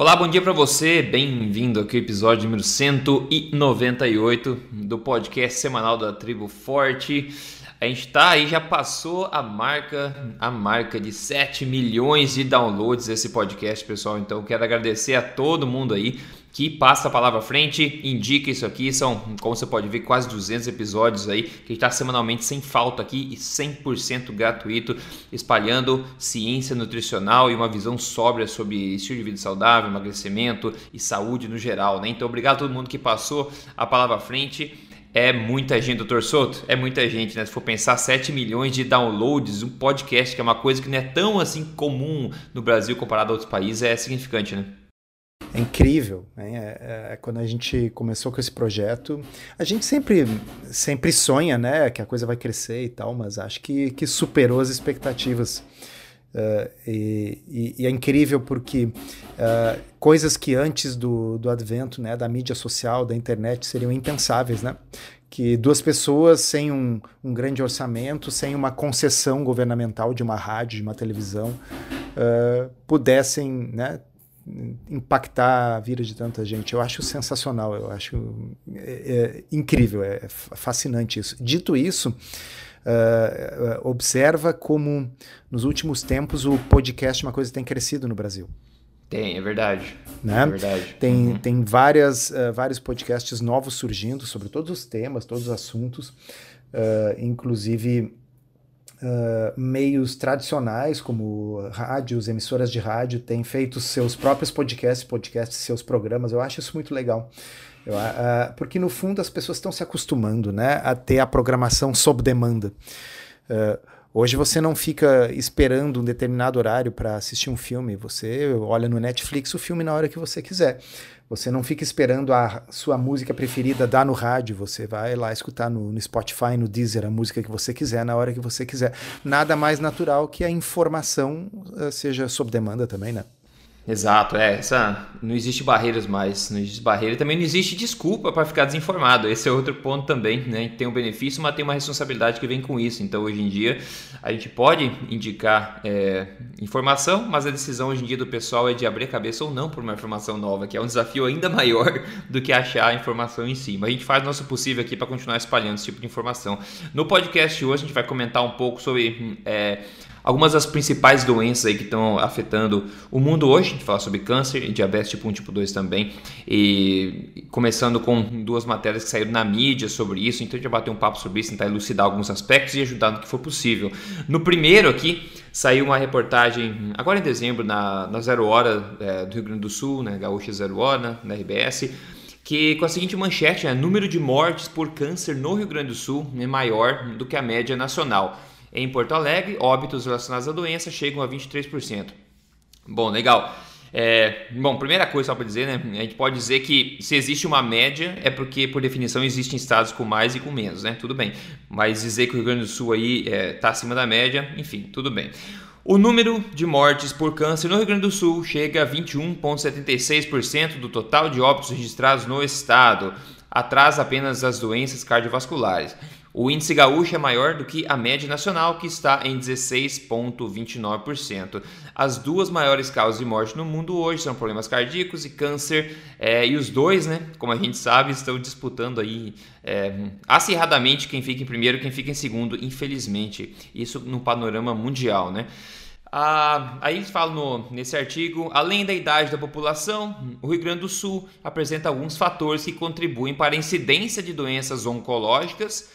Olá, bom dia para você. Bem-vindo aqui ao episódio número 198 do podcast semanal da Tribo Forte. A gente tá aí, já passou a marca, a marca de 7 milhões de downloads desse podcast, pessoal. Então, quero agradecer a todo mundo aí que passa a palavra à frente, indica isso aqui. São, como você pode ver, quase 200 episódios aí que está semanalmente sem falta aqui e 100% gratuito, espalhando ciência nutricional e uma visão sóbria sobre estilo de vida saudável, emagrecimento e saúde no geral. Né? Então, obrigado a todo mundo que passou a palavra à frente. É muita gente, doutor Souto? É muita gente, né? Se for pensar, 7 milhões de downloads, um podcast, que é uma coisa que não é tão assim comum no Brasil comparado a outros países, é significante, né? É incrível, né? É, é, quando a gente começou com esse projeto, a gente sempre, sempre sonha, né, que a coisa vai crescer e tal, mas acho que, que superou as expectativas. Uh, e, e, e, é incrível porque uh, coisas que antes do, do advento né, da mídia social, da internet, seriam impensáveis, né? Que duas pessoas sem um, um grande orçamento, sem uma concessão governamental de uma rádio, de uma televisão, uh, pudessem né, impactar a vida de tanta gente. Eu acho sensacional, eu acho é, é incrível, é fascinante isso. Dito isso, uh, observa como nos últimos tempos o podcast é uma coisa que tem crescido no Brasil. Tem, é verdade. Né? É verdade. Tem, uhum. tem várias, uh, vários podcasts novos surgindo sobre todos os temas, todos os assuntos, inclusive Uh, meios tradicionais, como rádios, emissoras de rádio, têm feito seus próprios podcasts, podcasts, seus programas. Eu acho isso muito legal. Eu, uh, porque, no fundo, as pessoas estão se acostumando né, a ter a programação sob demanda. Uh, hoje você não fica esperando um determinado horário para assistir um filme. Você olha no Netflix o filme na hora que você quiser. Você não fica esperando a sua música preferida dar no rádio, você vai lá escutar no, no, Spotify, no Deezer, a música que você quiser, na hora que você quiser. Nada mais natural que a informação uh, seja sob demanda também, né? Exato, é, essa não existe barreiras mais, não existe barreira, também não existe desculpa para ficar desinformado. Esse é outro ponto também, né? Tem um benefício, mas tem uma responsabilidade que vem com isso. Então, hoje em dia, a gente pode indicar é, informação, mas a decisão hoje em dia do pessoal é de abrir a cabeça ou não por uma informação nova, que é um desafio ainda maior do que achar a informação em si. Mas a gente faz o nosso possível aqui para continuar espalhando esse tipo de informação. No podcast hoje, a gente vai comentar um pouco sobre é, algumas das principais doenças aí que estão afetando o mundo hoje. A gente fala sobre câncer e diabetes tipo 1 tipo 2 também. E começando com duas matérias que saíram na mídia sobre isso. Então a gente vai bater um papo sobre isso, tentar elucidar alguns aspectos e ajudar no que for possível. No primeiro aqui, saiu uma reportagem agora em dezembro na, na Zero Hora é, do Rio Grande do Sul, né, Gaúcha Zero Hora, na RBS, que com a seguinte manchete, né, número de mortes por câncer no Rio Grande do Sul é maior do que a média nacional. Em Porto Alegre, óbitos relacionados à doença chegam a 23%. Bom, legal. É, bom, primeira coisa só para dizer, né? A gente pode dizer que se existe uma média é porque, por definição, existem estados com mais e com menos, né? Tudo bem. Mas dizer que o Rio Grande do Sul aí está é, tá acima da média, enfim, tudo bem. O número de mortes por câncer no Rio Grande do Sul chega a 21,76% do total de óbitos registrados no estado, atrás apenas das doenças cardiovasculares. O índice gaúcho é maior do que a média nacional, que está em 16,29%. As duas maiores causas de morte no mundo hoje são problemas cardíacos e câncer, é, e os dois, né, como a gente sabe, estão disputando aí é, acirradamente quem fica em primeiro e quem fica em segundo, infelizmente. Isso no panorama mundial, né? Ah, aí falam no, nesse artigo, além da idade da população, o Rio Grande do Sul apresenta alguns fatores que contribuem para a incidência de doenças oncológicas,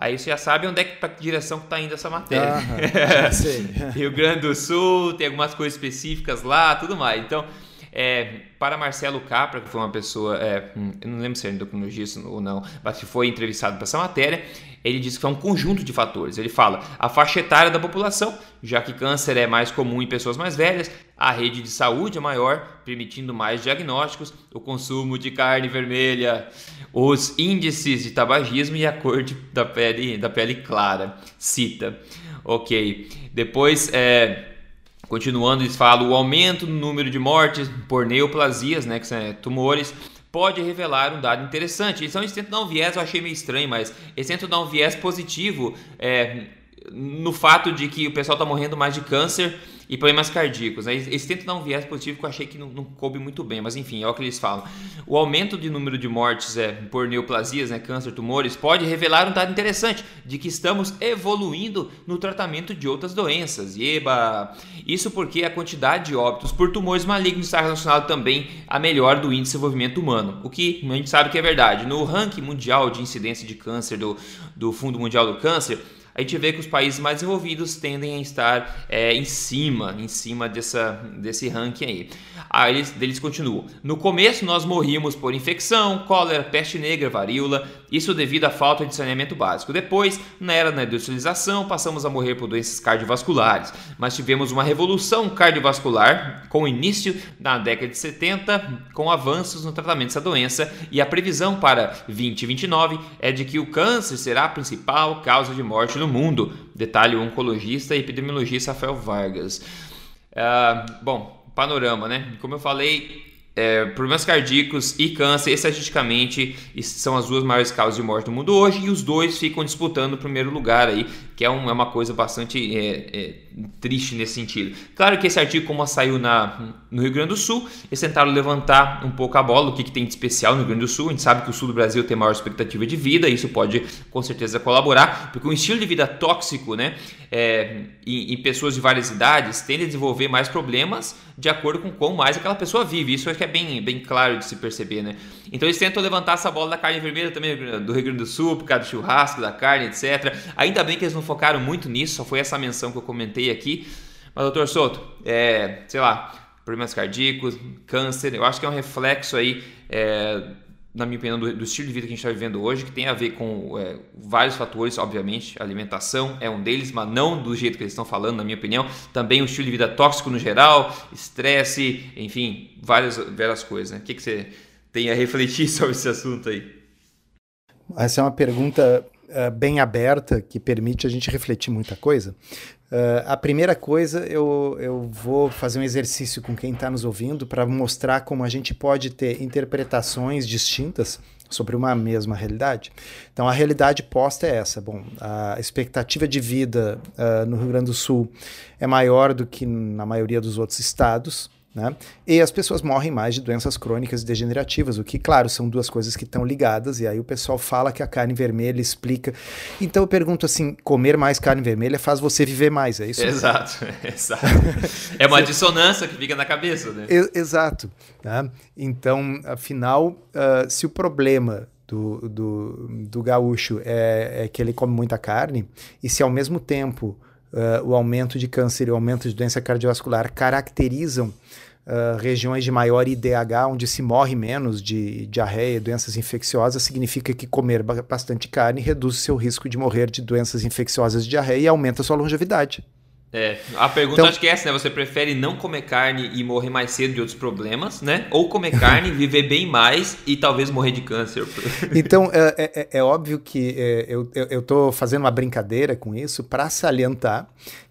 Aí você já sabe onde é que para direção que está indo essa matéria. Ah, Rio Grande do Sul, tem algumas coisas específicas lá, tudo mais. Então, é, para Marcelo Capra, que foi uma pessoa, é, hum, eu não lembro se é endocrinologista ou não, mas que foi entrevistado para essa matéria, ele disse que é um conjunto de fatores. Ele fala a faixa etária da população, já que câncer é mais comum em pessoas mais velhas, a rede de saúde é maior, permitindo mais diagnósticos, o consumo de carne vermelha, os índices de tabagismo e a cor de, da, pele, da pele clara. Cita. Ok. Depois, é, continuando, eles falam o aumento no número de mortes por neoplasias, né, que são tumores, pode revelar um dado interessante. Então eles tentam dar um viés, eu achei meio estranho, mas eles tentam dar um viés positivo é, no fato de que o pessoal está morrendo mais de câncer e problemas cardíacos. Né? Eles tentam dar um viés positivo que eu achei que não, não, coube muito bem, mas enfim, é o que eles falam. O aumento de número de mortes é, por neoplasias, né, câncer, tumores, pode revelar um dado interessante de que estamos evoluindo no tratamento de outras doenças. Eba! Isso porque a quantidade de óbitos por tumores malignos está relacionado também a melhor do índice de desenvolvimento humano, o que a gente sabe que é verdade. No ranking mundial de incidência de câncer do, do Fundo Mundial do Câncer, a gente vê que os países mais desenvolvidos tendem a estar é, em cima, em cima dessa, desse ranking aí. Aí eles, eles continuam. No começo nós morríamos por infecção, cólera, peste negra, varíola, isso devido à falta de saneamento básico. Depois, na era da industrialização, passamos a morrer por doenças cardiovasculares, mas tivemos uma revolução cardiovascular com o início na década de 70, com avanços no tratamento dessa doença, e a previsão para 2029 é de que o câncer será a principal causa de morte no mundo. Detalhe o oncologista e epidemiologista Rafael Vargas. Uh, bom, panorama, né? Como eu falei, é, problemas cardíacos e câncer, estatisticamente, são as duas maiores causas de morte do mundo hoje e os dois ficam disputando o primeiro lugar aí, que é, um, é uma coisa bastante é, é, triste nesse sentido. Claro que esse artigo, como saiu na, no Rio Grande do Sul, eles tentaram levantar um pouco a bola, o que, que tem de especial no Rio Grande do Sul. A gente sabe que o sul do Brasil tem maior expectativa de vida, isso pode com certeza colaborar, porque um estilo de vida tóxico, né, é, em, em, pessoas de várias idades, tende a desenvolver mais problemas de acordo com quão mais aquela pessoa vive. Isso é que é bem, bem claro de se perceber, né? Então eles tentam levantar essa bola da carne vermelha também do Rio Grande do Sul, por causa do churrasco, da carne, etc. Ainda bem que eles não focaram muito nisso, só foi essa menção que eu comentei aqui. Mas, doutor Souto, é, sei lá, problemas cardíacos, câncer, eu acho que é um reflexo aí, é, na minha opinião, do, do, estilo de vida que a gente está vivendo hoje, que tem a ver com é, vários fatores, obviamente, alimentação é um deles, mas não do jeito que eles estão falando, na minha opinião. Também o estilo de vida tóxico no geral, estresse, enfim, várias, várias coisas. Né? O que, que você tem a refletir sobre esse assunto aí? Essa é uma pergunta uh, bem aberta que permite a gente refletir muita coisa. Uh, a primeira coisa, eu, eu vou fazer um exercício com quem está nos ouvindo para mostrar como a gente pode ter interpretações distintas sobre uma mesma realidade. Então, a realidade posta é essa. Bom, a expectativa de vida uh, no Rio Grande do Sul é maior do que na maioria dos outros estados. Né? E as pessoas morrem mais de doenças crônicas e degenerativas, o que, claro, são duas coisas que estão ligadas, e aí o pessoal fala que a carne vermelha explica. Então eu pergunto assim: comer mais carne vermelha faz você viver mais, é isso? Exato, exato. É uma dissonância que fica na cabeça, né? exato. Né? Então, afinal, uh, se o problema do, do, do gaúcho é, é que ele come muita carne, e se ao mesmo tempo. Uh, o aumento de câncer e o aumento de doença cardiovascular caracterizam uh, regiões de maior IDH, onde se morre menos de diarreia, doenças infecciosas, significa que comer bastante carne reduz o seu risco de morrer de doenças infecciosas de diarreia e aumenta a sua longevidade. É, a pergunta então, acho que é essa, né? Você prefere não comer carne e morrer mais cedo de outros problemas, né? Ou comer carne, viver bem mais e talvez morrer de câncer. então, é, é, é, é óbvio que é, eu, eu tô fazendo uma brincadeira com isso para salientar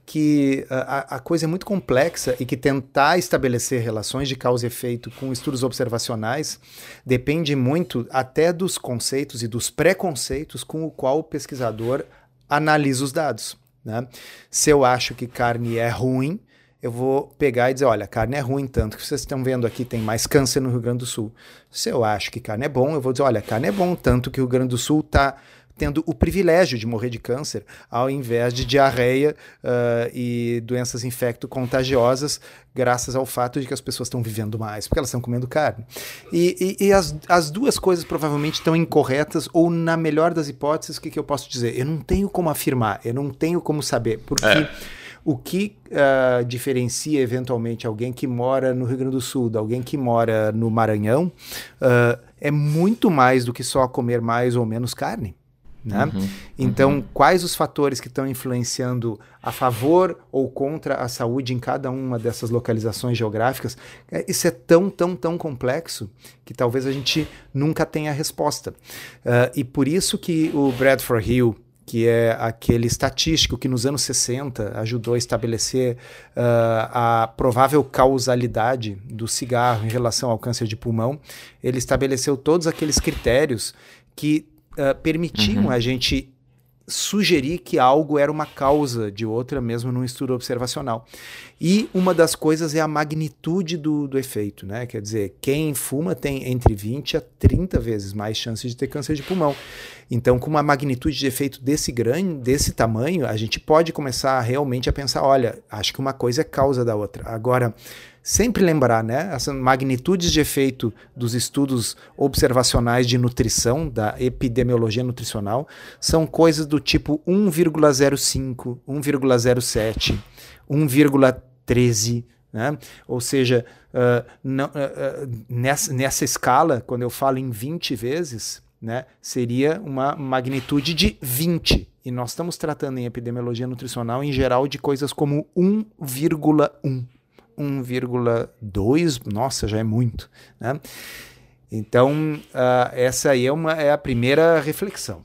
que a, a, coisa é muito complexa e que tentar estabelecer relações de causa e efeito com estudos observacionais depende muito até dos conceitos e dos preconceitos com o qual o pesquisador analisa os dados. Né? Se eu acho que carne é ruim, eu vou pegar e dizer, olha, carne é ruim, tanto que vocês estão vendo aqui tem mais câncer no Rio Grande do Sul. Se eu acho que carne é bom, eu vou dizer, olha, carne é bom, tanto que o Rio Grande do Sul está tendo o privilégio de morrer de câncer, ao invés de diarreia uh, e doenças infecto-contagiosas, graças ao fato de que as pessoas estão vivendo mais, porque elas estão comendo carne. E, e, e as, as duas coisas provavelmente estão incorretas, ou na melhor das hipóteses, o que, que eu posso dizer? Eu não tenho como afirmar, eu não tenho como saber, porque. É. O que uh, diferencia eventualmente alguém que mora no Rio Grande do Sul de alguém que mora no Maranhão uh, é muito mais do que só comer mais ou menos carne. Né? Uhum, então, uhum. quais os fatores que estão influenciando a favor ou contra a saúde em cada uma dessas localizações geográficas? É, isso é tão, tão, tão complexo que talvez a gente nunca tenha a resposta. Uh, e por isso que o Bradford Hill, que é aquele estatístico que nos anos 60 ajudou a estabelecer uh, a provável causalidade do cigarro em relação ao câncer de pulmão, ele estabeleceu todos aqueles critérios que uh, permitiam uhum. a gente sugerir que algo era uma causa de outra, mesmo num estudo observacional. E uma das coisas é a magnitude do, do efeito, né? Quer dizer, quem fuma tem entre 20 a 30 vezes mais chances de ter câncer de pulmão. Então, com uma magnitude de efeito desse grande, desse tamanho, a gente pode começar realmente a pensar, olha, acho que uma coisa é causa da outra. Agora, sempre lembrar, né? As magnitudes de efeito dos estudos observacionais de nutrição, da epidemiologia nutricional, são coisas do tipo 1,05, 1,07, 1,13. Né? Ou seja, uh, não, uh, nessa, nessa escala, quando eu falo em 20 vezes, né, seria uma magnitude de 20. E nós estamos tratando em epidemiologia nutricional, em geral, de coisas como 1,1. 1,2, nossa, já é muito. Né? Então, uh, essa aí é, uma, é a primeira reflexão.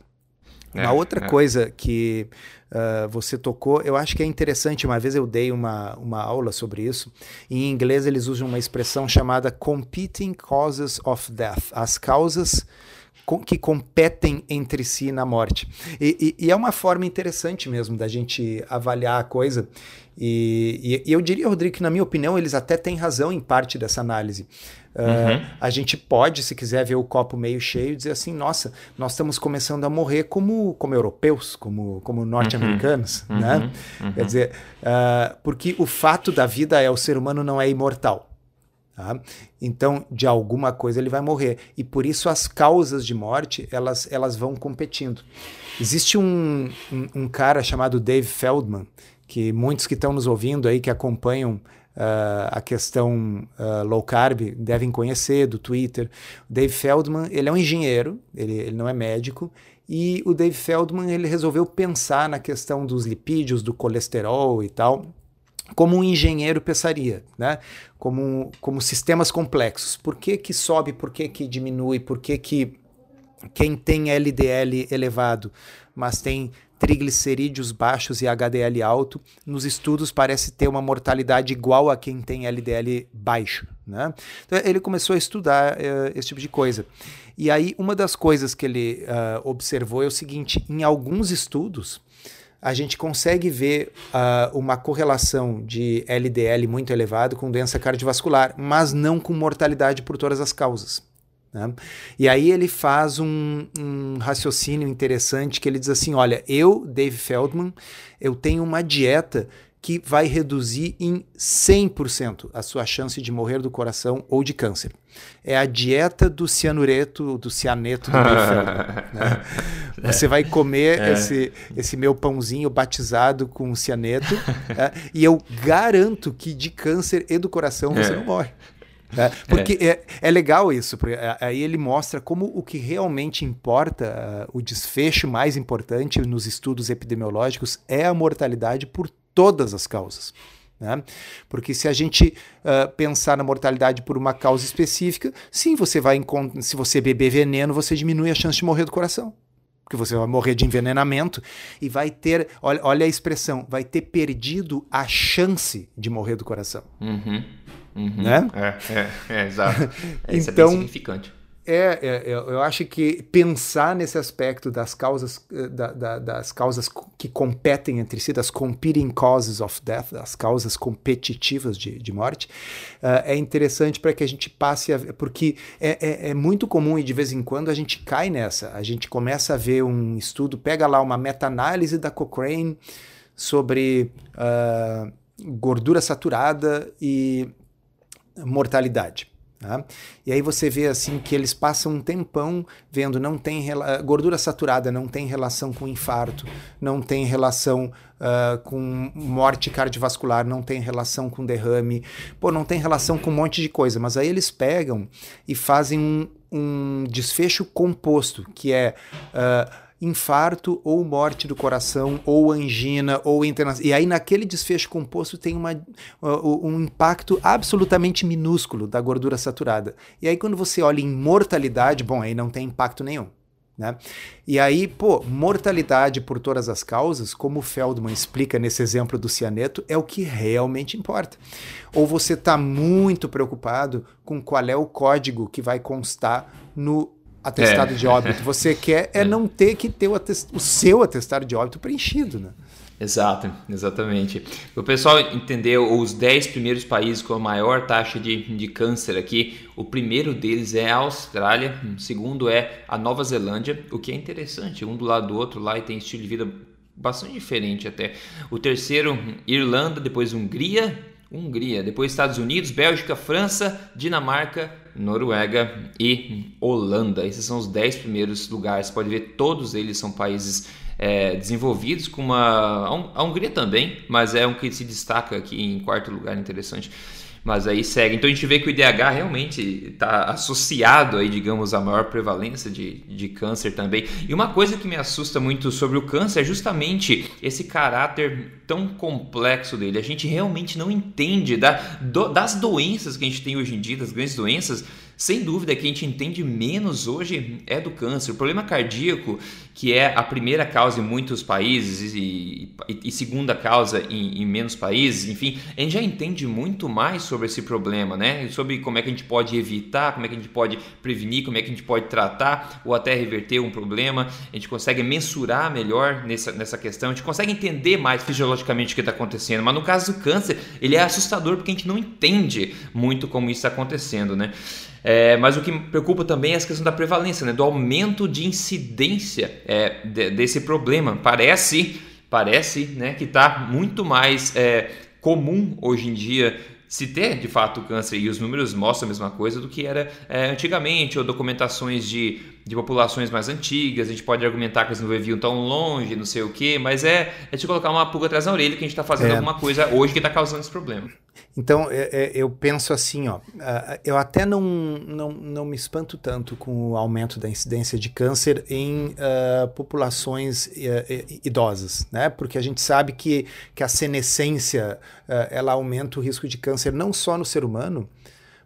É, uma outra é. coisa que uh, você tocou, eu acho que é interessante. Uma vez eu dei uma, uma aula sobre isso. Em inglês, eles usam uma expressão chamada competing causes of death as causas que competem entre si na morte. E, e, e, é uma forma interessante mesmo da gente avaliar a coisa. E, e, eu diria, Rodrigo, que na minha opinião eles até têm razão em parte dessa análise. Uh, uhum. A gente pode, se quiser ver o copo meio cheio, dizer assim: nossa, nós estamos começando a morrer como, como europeus, como, como norte-americanos. Uhum. Né? Uhum. Quer dizer, uh, porque o fato da vida é o ser humano não é imortal. Tá? Então, de alguma coisa ele vai morrer. E por isso as causas de morte elas, elas vão competindo. Existe um, um, um cara chamado Dave Feldman, que muitos que estão nos ouvindo aí, que acompanham Uh, a questão uh, low carb devem conhecer do Twitter. O Dave Feldman, ele é um engenheiro, ele, ele não é médico, e o Dave Feldman ele resolveu pensar na questão dos lipídios, do colesterol e tal, como um engenheiro pensaria, né? como, como sistemas complexos. Por que, que sobe, por que, que diminui, por que, que quem tem LDL elevado, mas tem triglicerídeos baixos e HDL alto, nos estudos parece ter uma mortalidade igual a quem tem LDL baixo. Né? Então ele começou a estudar uh, esse tipo de coisa. E aí, uma das coisas que ele uh, observou é o seguinte: em alguns estudos, a gente consegue ver uh, uma correlação de LDL muito elevado com doença cardiovascular, mas não com mortalidade por todas as causas. Né? E aí ele faz um, um, raciocínio interessante que ele diz assim: olha, eu, Dave Feldman, eu tenho uma dieta que vai reduzir em 100% a sua chance de morrer do coração ou de câncer. É a dieta do cianureto, do cianeto do né? Você vai comer é. esse, esse meu pãozinho batizado com cianeto é, e eu garanto que de câncer e do coração você é. não morre. É, porque é. é. É, legal isso, porque aí ele mostra como o que realmente importa, uh, o desfecho mais importante nos estudos epidemiológicos é a mortalidade por todas as causas. Né? Porque se a gente uh, pensar na mortalidade por uma causa específica, sim, você vai se você beber veneno, você diminui a chance de morrer do coração. Porque você vai morrer de envenenamento e vai ter, olha, olha a expressão, vai ter perdido a chance de morrer do coração. Uhum, uhum. Né? É, é, é exato. É, isso então, é bem significante. É, é, é, eu acho que pensar nesse aspecto das causas, eh, da, da, das causas que competem entre si, das competing causes of death, das causas competitivas de, de morte, uh, é interessante para que a gente passe a porque é, é, é, muito comum e de vez em quando a gente cai nessa. A gente começa a ver um estudo, pega lá uma meta-análise da Cochrane sobre uh, gordura saturada e mortalidade. Tá? E aí você vê assim que eles passam um tempão vendo não tem gordura saturada não tem relação com infarto, não tem relação uh, com morte cardiovascular, não tem relação com derrame, pô, não tem relação com um monte de coisa. Mas aí eles pegam e fazem um, um desfecho composto, que é uh, infarto ou morte do coração ou angina ou internação. E aí naquele desfecho composto tem uma, um impacto absolutamente minúsculo da gordura saturada. E aí quando você olha em mortalidade, bom, aí não tem impacto nenhum. Né? E aí, pô, mortalidade por todas as causas, como o Feldman explica nesse exemplo do cianeto, é o que realmente importa. Ou você está muito preocupado com qual é o código que vai constar no atestado é. de óbito. Você quer é, é, não ter que ter o, o seu atestado de óbito preenchido, né? Exato, exatamente. O pessoal entendeu os 10 primeiros países com a maior taxa de, de câncer aqui. O primeiro deles é a Austrália, o segundo é a Nova Zelândia, o que é interessante, um do lado do outro lá e tem estilo de vida bastante diferente até. O terceiro, Irlanda, depois Hungria, Hungria, depois Estados Unidos, Bélgica, França, Dinamarca, Noruega e Holanda. Esses são os 10 primeiros lugares. Você pode ver, todos eles são países é, desenvolvidos com uma. A Hungria também, mas é um que se destaca aqui em quarto lugar, interessante. Mas aí segue. Então a gente vê que o IDH realmente está associado aí, digamos, à maior prevalência de, de câncer também. E uma coisa que me assusta muito sobre o câncer é justamente esse caráter tão complexo dele. A gente realmente não entende da, do, das doenças que a gente tem hoje em dia, das grandes doenças sem dúvida que a gente entende menos hoje é do câncer. O problema cardíaco, que é a primeira causa em muitos países e, e, e segunda causa em, em, menos países, enfim, a gente já entende muito mais sobre esse problema, né? Sobre como é que a gente pode evitar, como é que a gente pode prevenir, como é que a gente pode tratar ou até reverter um problema. A gente consegue mensurar melhor nessa, nessa questão, a gente consegue entender mais fisiologicamente o que está acontecendo. Mas no caso do câncer, ele é assustador porque a gente não entende muito como isso está acontecendo, né? É, mas o que me preocupa também é a questão da prevalência, né, do aumento de incidência é, de, desse problema. Parece, parece né, que está muito mais é, comum hoje em dia se ter de fato câncer e os números mostram a mesma coisa do que era é, antigamente, ou documentações de, de populações mais antigas, a gente pode argumentar que eles não viviam tão longe, não sei o que, mas é, é de colocar uma pulga atrás da orelha que a gente está fazendo é. alguma coisa hoje que está causando esse problema. Então, é, é, eu penso assim, ó, eu até não, não, não me espanto tanto com o aumento da incidência de câncer em uh, populações uh, idosas, né? Porque a gente sabe que, que a senescência, uh, ela aumenta o risco de câncer não só no ser humano,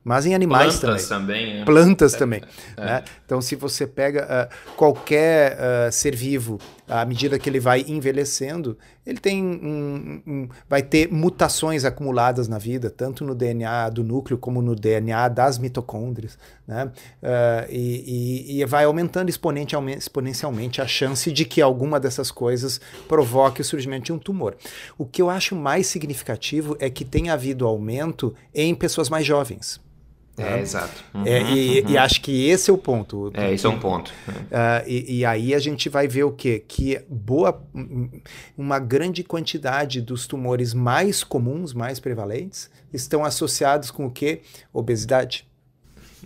mas em animais Plantas também. também é. Plantas é, também. É. Né? Então, se você pega uh, qualquer uh, ser vivo, à medida que ele vai envelhecendo, ele tem um, um, vai ter mutações acumuladas na vida, tanto no DNA do núcleo como no DNA das mitocôndrias, né? Uh, e, e, e, vai aumentando exponencialmente a chance de que alguma dessas coisas provoque o surgimento de um tumor. O que eu acho mais significativo é que tem havido aumento em pessoas mais jovens. É, exato. Uhum, é, e, uhum. e, acho que esse é o ponto. É, esse é um ponto. Uh, e, e, aí a gente vai ver o quê? Que boa, uma grande quantidade dos tumores mais comuns, mais prevalentes, estão associados com o quê? Obesidade.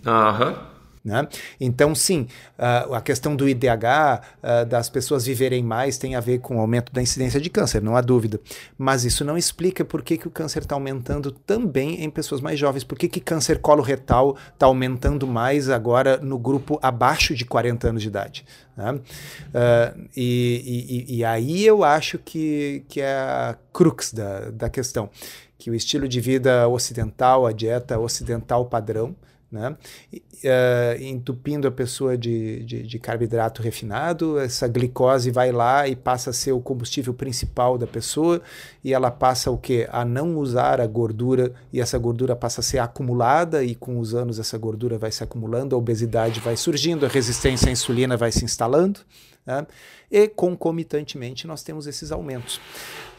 Aham. Uhum. Né? Então, sim, uh, a questão do IDH, uh, das pessoas viverem mais, tem a ver com o aumento da incidência de câncer, não há dúvida. Mas isso não explica por que, que o câncer está aumentando também em pessoas mais jovens. Por que, que câncer coloretal está aumentando mais agora no grupo abaixo de 40 anos de idade? Né? Uh, e, e, e, aí eu acho que, que é a crux da, da questão. Que o estilo de vida ocidental, a dieta ocidental padrão, né? Uh, entupindo a pessoa de, de, de, carboidrato refinado, essa glicose vai lá e passa a ser o combustível principal da pessoa e ela passa o que? A não usar a gordura e essa gordura passa a ser acumulada e com os anos essa gordura vai se acumulando, a obesidade vai surgindo, a resistência à insulina vai se instalando. Né? E concomitantemente nós temos esses aumentos.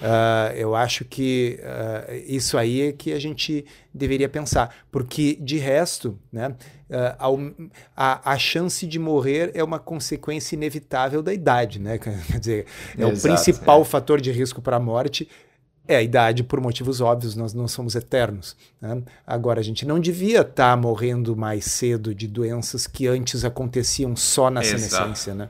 Uh, eu acho que uh, isso aí é que a gente deveria pensar, porque de resto, né, uh, a, a chance de morrer é uma consequência inevitável da idade, né? Quer dizer, é Exato, o principal é. fator de risco para a morte. É a idade, por motivos óbvios, nós não somos eternos. Né? Agora, a gente não devia estar tá morrendo mais cedo de doenças que antes aconteciam só na Exato. senescência, né?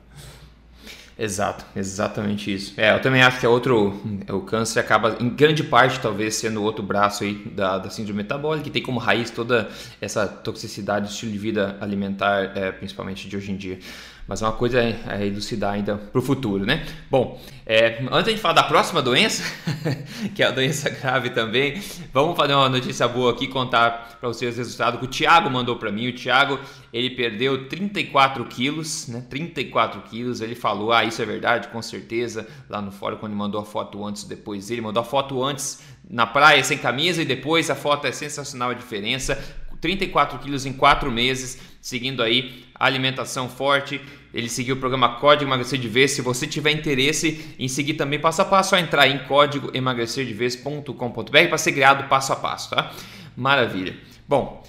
Exato, exatamente isso. É, eu também acho que é outro. O câncer acaba, em grande parte, talvez, sendo outro braço aí da, da síndrome metabólica, que tem como raiz toda essa toxicidade do estilo de vida alimentar, é, principalmente de hoje em dia. Mas é uma coisa a elucidar ainda para o futuro, né? Bom, é, antes de falar da próxima doença, que é a doença grave também, vamos fazer uma notícia boa aqui, contar para vocês o resultado que o Thiago mandou para mim. O Thiago, ele perdeu 34 quilos, né? 34 quilos. Ele falou, ah, isso é verdade, com certeza, lá no fórum, quando ele mandou a foto antes e depois. Ele mandou a foto antes na praia sem camisa e depois a foto é sensacional a diferença 34 quilos em 4 meses, seguindo aí alimentação forte. Ele seguiu o programa Código Emagrecer de Vez. Se você tiver interesse em seguir também passo a passo, é entrar em códigoemagrecerdevez.com.br para ser criado passo a passo, tá? Maravilha. Bom,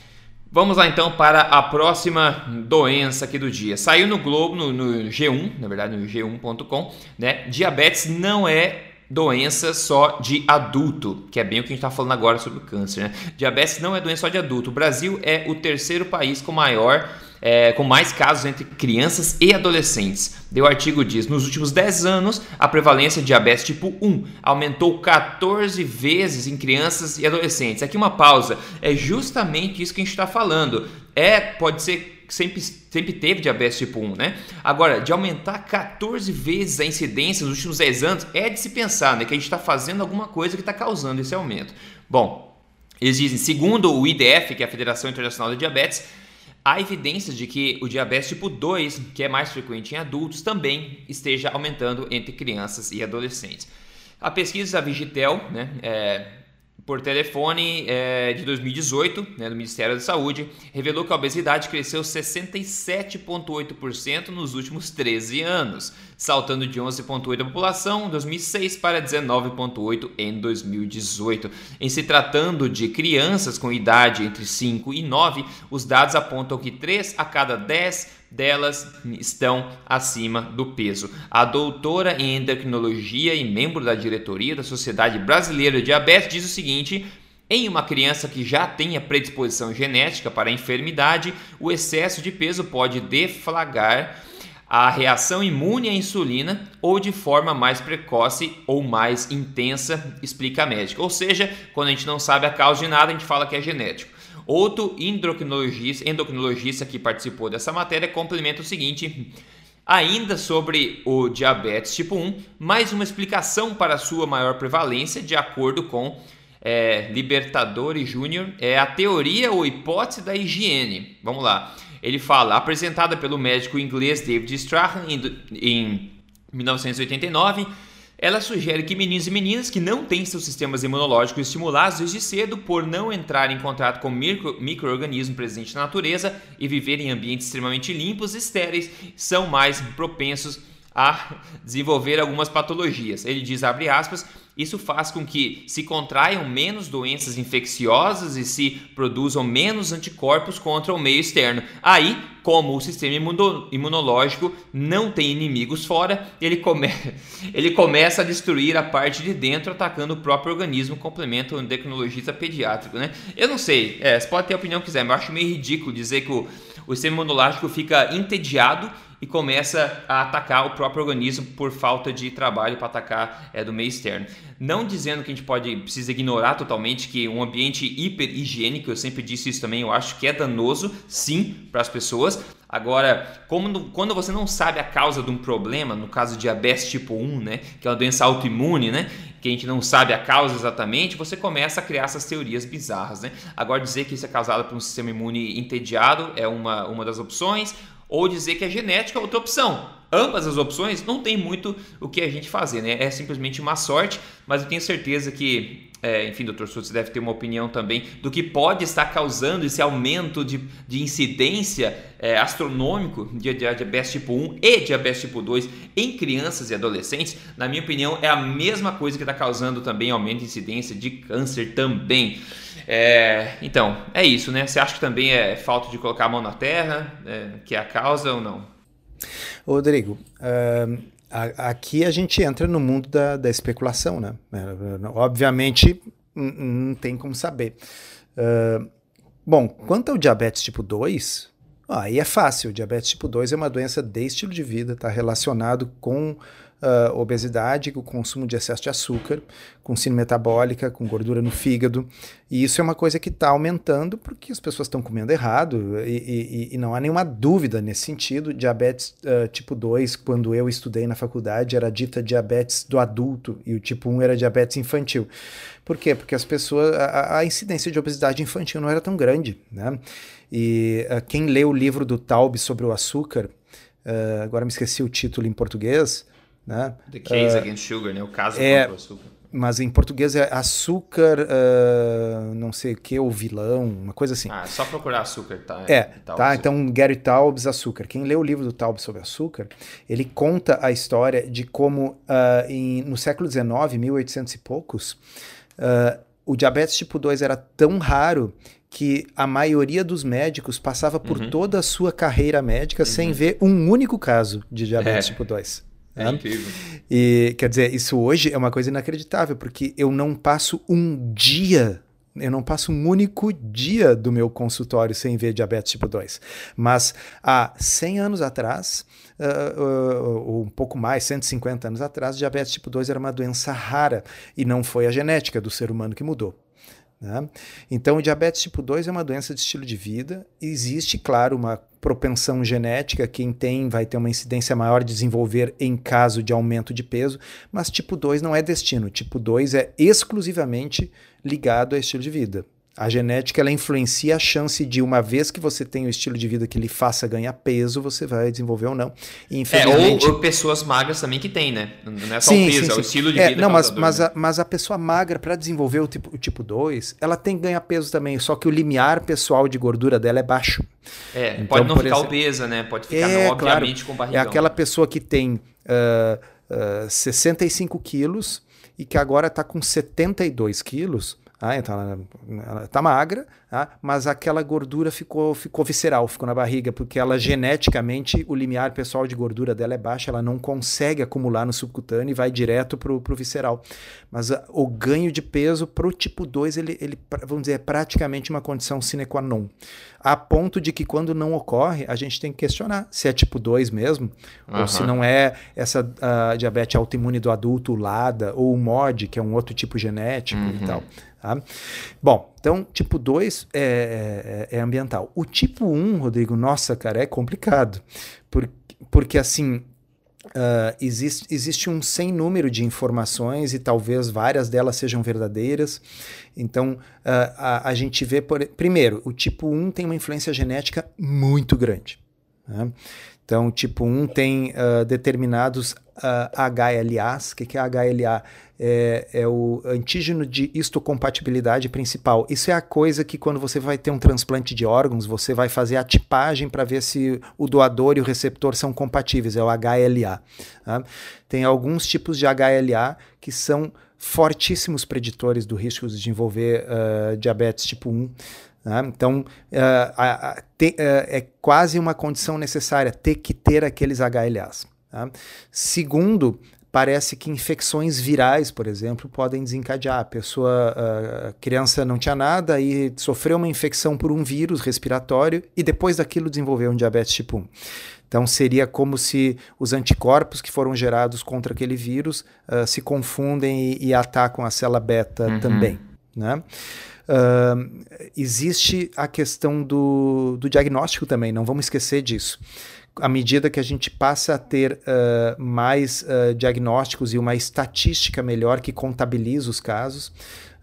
Vamos lá então para a próxima doença aqui do dia. Saiu no Globo, no, no G1, na verdade no G1.com, né? Diabetes não é doença só de adulto, que é bem o que a gente está falando agora sobre o câncer. Né? Diabetes não é doença só de adulto. O Brasil é o terceiro país com maior é, com mais casos entre crianças e adolescentes. O artigo diz: nos últimos 10 anos, a prevalência de diabetes tipo 1 aumentou 14 vezes em crianças e adolescentes. Aqui uma pausa, é justamente isso que a gente está falando. É, pode ser sempre, sempre teve diabetes tipo 1, né? Agora, de aumentar 14 vezes a incidência nos últimos 10 anos, é de se pensar né, que a gente está fazendo alguma coisa que está causando esse aumento. Bom, eles dizem, segundo o IDF, que é a Federação Internacional de Diabetes, há evidências de que o diabetes tipo 2, que é mais frequente em adultos, também esteja aumentando entre crianças e adolescentes. A pesquisa da Vigitel, né, é, por telefone é, de 2018, né, do Ministério da Saúde, revelou que a obesidade cresceu 67,8% nos últimos 13 anos, saltando de 11,8% da população em 2006 para 19,8% em 2018. Em se tratando de crianças com idade entre 5 e 9, os dados apontam que 3 a cada 10 delas estão acima do peso. A doutora em endocrinologia e membro da diretoria da Sociedade Brasileira de Diabetes diz o seguinte: em uma criança que já tenha predisposição genética para a enfermidade, o excesso de peso pode deflagrar a reação imune à insulina ou de forma mais precoce ou mais intensa, explica a médica. Ou seja, quando a gente não sabe a causa de nada, a gente fala que é genético. Outro endocrinologista, endocrinologista que participou dessa matéria complementa o seguinte: Ainda sobre o diabetes tipo 1, mais uma explicação para sua maior prevalência, de acordo com é, Libertadores Júnior, é a teoria ou hipótese da higiene. Vamos lá. Ele fala, apresentada pelo médico inglês David Strahan em, em 1989 ela sugere que meninos e meninas que não têm seus sistemas imunológicos estimulados desde cedo por não entrar em contato com micro, micro-organismos presentes na natureza e viver em ambientes extremamente limpos e estéreis são mais propensos a desenvolver algumas patologias. Ele diz, abre aspas, isso faz com que se contraiam menos doenças infecciosas e se produzam menos anticorpos contra o meio externo. Aí, como o sistema imunológico não tem inimigos fora, ele, come... ele começa a destruir a parte de dentro, atacando o próprio organismo, complementa o endocrinologista pediátrico. Né? Eu não sei, é, você pode ter a opinião que quiser, mas eu acho meio ridículo dizer que o, o sistema imunológico fica entediado e começa a atacar o próprio organismo por falta de trabalho para atacar é, do meio externo. Não dizendo que a gente pode precisa ignorar totalmente que um ambiente hiper higiênico, eu sempre disse isso também, eu acho que é danoso, sim, para as pessoas. Agora, como, quando você não sabe a causa de um problema, no caso diabetes tipo 1, né, que é uma doença autoimune, né, que a gente não sabe a causa exatamente, você começa a criar essas teorias bizarras, né? Agora dizer que isso é causado por um sistema imune entediado é uma, uma das opções, ou dizer que a genética é outra opção. Ambas as opções não tem muito o que a gente fazer, né? É simplesmente uma sorte, mas eu tenho certeza que, é, enfim, doutor Schultz deve ter uma opinião também do que pode estar causando esse aumento de, de incidência é, astronômico de, de diabetes tipo 1 e diabetes tipo 2 em crianças e adolescentes. Na minha opinião, é a mesma coisa que está causando também aumento de incidência de câncer também. É, então, é isso, né? Você acha que também é falta de colocar a mão na terra, é, que é a causa ou não? Rodrigo, uh, aqui a gente entra no mundo da, da especulação, né? Obviamente, não tem como saber. Uh, bom, quanto ao diabetes tipo 2, aí é fácil. O diabetes tipo 2 é uma doença de estilo de vida, está relacionado com uh, obesidade, com o consumo de excesso de açúcar, com síndrome metabólica, com gordura no fígado. E isso é uma coisa que está aumentando porque as pessoas estão comendo errado e, e, e, não há nenhuma dúvida nesse sentido. Diabetes uh, tipo 2, quando eu estudei na faculdade, era dita diabetes do adulto e o tipo 1 era diabetes infantil. Por quê? Porque as pessoas, a, a incidência de obesidade infantil não era tão grande, né? E uh, quem lê o livro do Taub sobre o açúcar, uh, agora me esqueci o título em português, né? The Case uh, Against Sugar, né? O caso é, contra o açúcar. mas em português é açúcar, uh, não sei o que, ou vilão, uma coisa assim. Ah, só procurar açúcar, tá? É, tá? Então, Gary Taubes, Açúcar. Quem lê o livro do Taubes sobre açúcar, ele conta a história de como uh, em, no século XIX, 1800 e poucos, uh, o diabetes tipo 2 era tão raro que a maioria dos médicos passava por uhum. toda a sua carreira médica uhum. sem ver um único caso de diabetes é. tipo 2. É incrível. E quer dizer, isso hoje é uma coisa inacreditável, porque eu não passo um dia eu não passo um único dia do meu consultório sem ver diabetes tipo 2. Mas há 100 anos atrás, uh, uh, um pouco mais, 150 anos atrás, diabetes tipo 2 era uma doença rara e não foi a genética do ser humano que mudou. Né? Então, o diabetes tipo 2 é uma doença de estilo de vida. Existe, claro, uma propensão genética, quem tem vai ter uma incidência maior de desenvolver em caso de aumento de peso, mas tipo 2 não é destino. Tipo 2 é exclusivamente ligado a estilo de vida. A genética ela influencia a chance de, uma vez que você tem o estilo de vida que lhe faça ganhar peso, você vai desenvolver ou não. E, infelizmente... É, ou, ou, pessoas magras também que tem, né? Não é só sim, o peso, sim, sim. é o estilo de é, vida. Não, mas, mas, a, mas a pessoa magra, para desenvolver o tipo, o tipo 2, ela tem que ganhar peso também, só que o limiar pessoal de gordura dela é baixo. É, então, pode não ficar exemplo, obesa, né? Pode ficar, é, não, obviamente, claro, com barrigão. É aquela pessoa que tem uh, uh, 65 quilos e que agora está com 72 quilos ah, então ela, ela tá magra, ah, mas aquela gordura ficou, ficou visceral, ficou na barriga, porque ela geneticamente, o limiar pessoal de gordura dela é baixo, ela não consegue acumular no subcutâneo e vai direto pro, pro visceral. Mas a, o ganho de peso pro tipo 2, ele, ele, vamos dizer, é praticamente uma condição sine qua non. A ponto de que quando não ocorre, a gente tem que questionar se é tipo 2 mesmo, uhum. ou se não é essa uh, diabetes autoimune do adulto, LADA, ou o MOD, que é um outro tipo genético uhum. e tal. Tá? Bom, então, tipo 2 é, é, é, ambiental. O tipo 1, um, Rodrigo, nossa, cara, é complicado. Por, porque, assim, uh, existe, existe um sem número de informações e talvez várias delas sejam verdadeiras. Então, uh, a, a gente vê, por, primeiro, o tipo 1 tem uma influência genética muito grande. Né? Então, tipo 1 tem uh, determinados uh, HLAs. O que, que é HLA? É, é, o antígeno de histocompatibilidade principal. Isso é a coisa que, quando você vai ter um transplante de órgãos, você vai fazer a tipagem para ver se o doador e o receptor são compatíveis. É o HLA. Tá? Tem alguns tipos de HLA que são fortíssimos preditores do risco de desenvolver uh, diabetes tipo 1. Né? Então, uh, a, a, te, uh, é quase uma condição necessária ter que ter aqueles HLAs. Tá? Segundo, parece que infecções virais, por exemplo, podem desencadear. A pessoa, a criança não tinha nada e sofreu uma infecção por um vírus respiratório e depois daquilo desenvolveu um diabetes tipo 1. Então seria como se os anticorpos que foram gerados contra aquele vírus uh, se confundem e, e, atacam a célula beta uhum. também. Né? Uh, existe a questão do, do diagnóstico também, não vamos esquecer disso à medida que a gente passa a ter uh, mais uh, diagnósticos e uma estatística melhor que contabiliza os casos,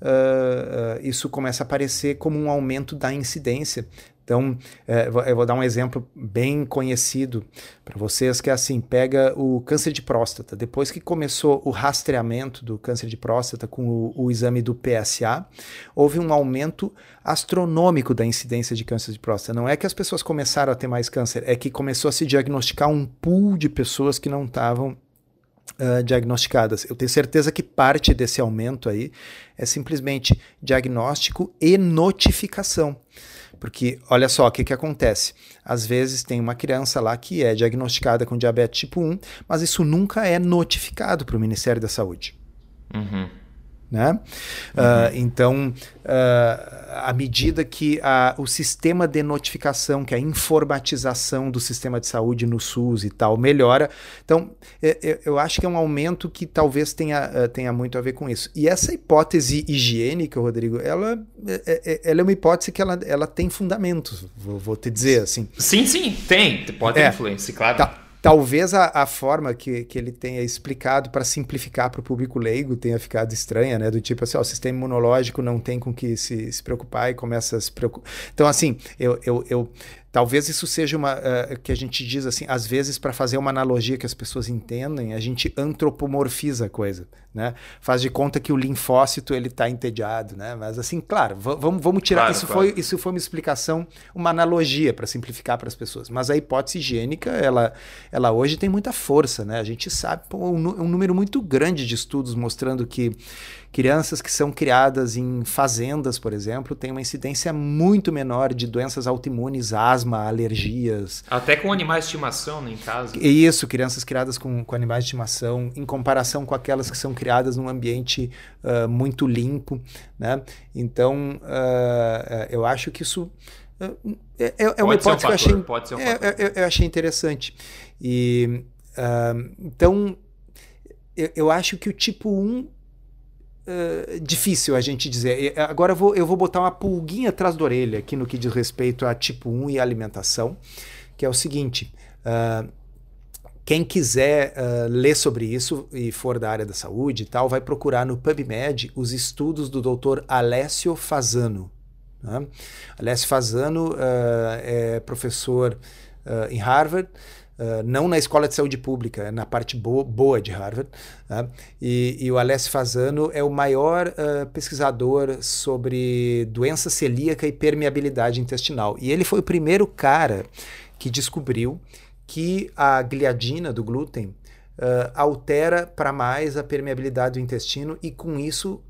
uh, isso começa a aparecer como um aumento da incidência então, é, eu vou dar um exemplo bem conhecido para vocês, que é assim, pega o câncer de próstata. Depois que começou o rastreamento do câncer de próstata com o, o exame do PSA, houve um aumento astronômico da incidência de câncer de próstata. Não é que as pessoas começaram a ter mais câncer, é que começou a se diagnosticar um pool de pessoas que não estavam Uh, diagnosticadas. Eu tenho certeza que parte desse aumento aí é simplesmente diagnóstico e notificação. Porque olha só o que, que acontece. Às vezes tem uma criança lá que é diagnosticada com diabetes tipo 1, mas isso nunca é notificado para o Ministério da Saúde. Uhum. Né? Uhum. Uh, então, uh, à medida que a, o sistema de notificação, que é a informatização do sistema de saúde no SUS e tal, melhora, então é, eu acho que é um aumento que talvez tenha, uh, tenha muito a ver com isso. E essa hipótese higiênica, Rodrigo, ela, é, é ela é uma hipótese que ela, ela tem fundamentos, vou, vou te dizer assim. Sim, sim, tem, pode ter é, influência, claro. Tá. Talvez a, a forma que, que ele tenha explicado para simplificar para o público leigo tenha ficado estranha, né? Do tipo assim, ó, o sistema imunológico não tem com que se, se preocupar e começa a se preocupar. Então, assim, eu, eu, eu Talvez isso seja uma uh, que a gente diz assim, às vezes para fazer uma analogia que as pessoas entendem, a gente antropomorfiza a coisa, né? Faz de conta que o linfócito ele está entediado, né? Mas assim, claro, vamos, vamos tirar claro, isso claro. foi isso foi uma explicação, uma analogia para simplificar para as pessoas. Mas a hipótese higiênica, ela ela hoje tem muita força, né? A gente sabe pô, um, um número muito grande de estudos mostrando que Crianças que são criadas em fazendas, por exemplo, têm uma incidência muito menor de doenças autoimunes, asma, alergias. Até com animais de estimação né, em casa. Isso, crianças criadas com, com animais de estimação, em comparação com aquelas que são criadas num ambiente uh, muito limpo. Né? Então, uh, eu acho que isso. Uh, é, é uma hipótese um que eu achei, pode ser um é, eu, eu, achei interessante. E, então, eu, eu acho que o tipo 1 Uh, difícil a gente dizer. Agora eu vou, eu vou botar uma pulguinha atrás da orelha aqui no que diz respeito a tipo 1 e alimentação, que é o seguinte. Uh, quem quiser uh, ler sobre isso e for da área da saúde e tal, vai procurar no PubMed os estudos do Dr. Alessio Fazano. Né? Alessio Fazano é professor em Harvard, Uh, não na escola de saúde pública, é na parte boa, boa de Harvard. Tá? E, e, o Alessio Fazano é o maior uh, pesquisador sobre doença celíaca e permeabilidade intestinal. E ele foi o primeiro cara que descobriu que a gliadina do glúten uh, altera para mais a permeabilidade do intestino e, com isso,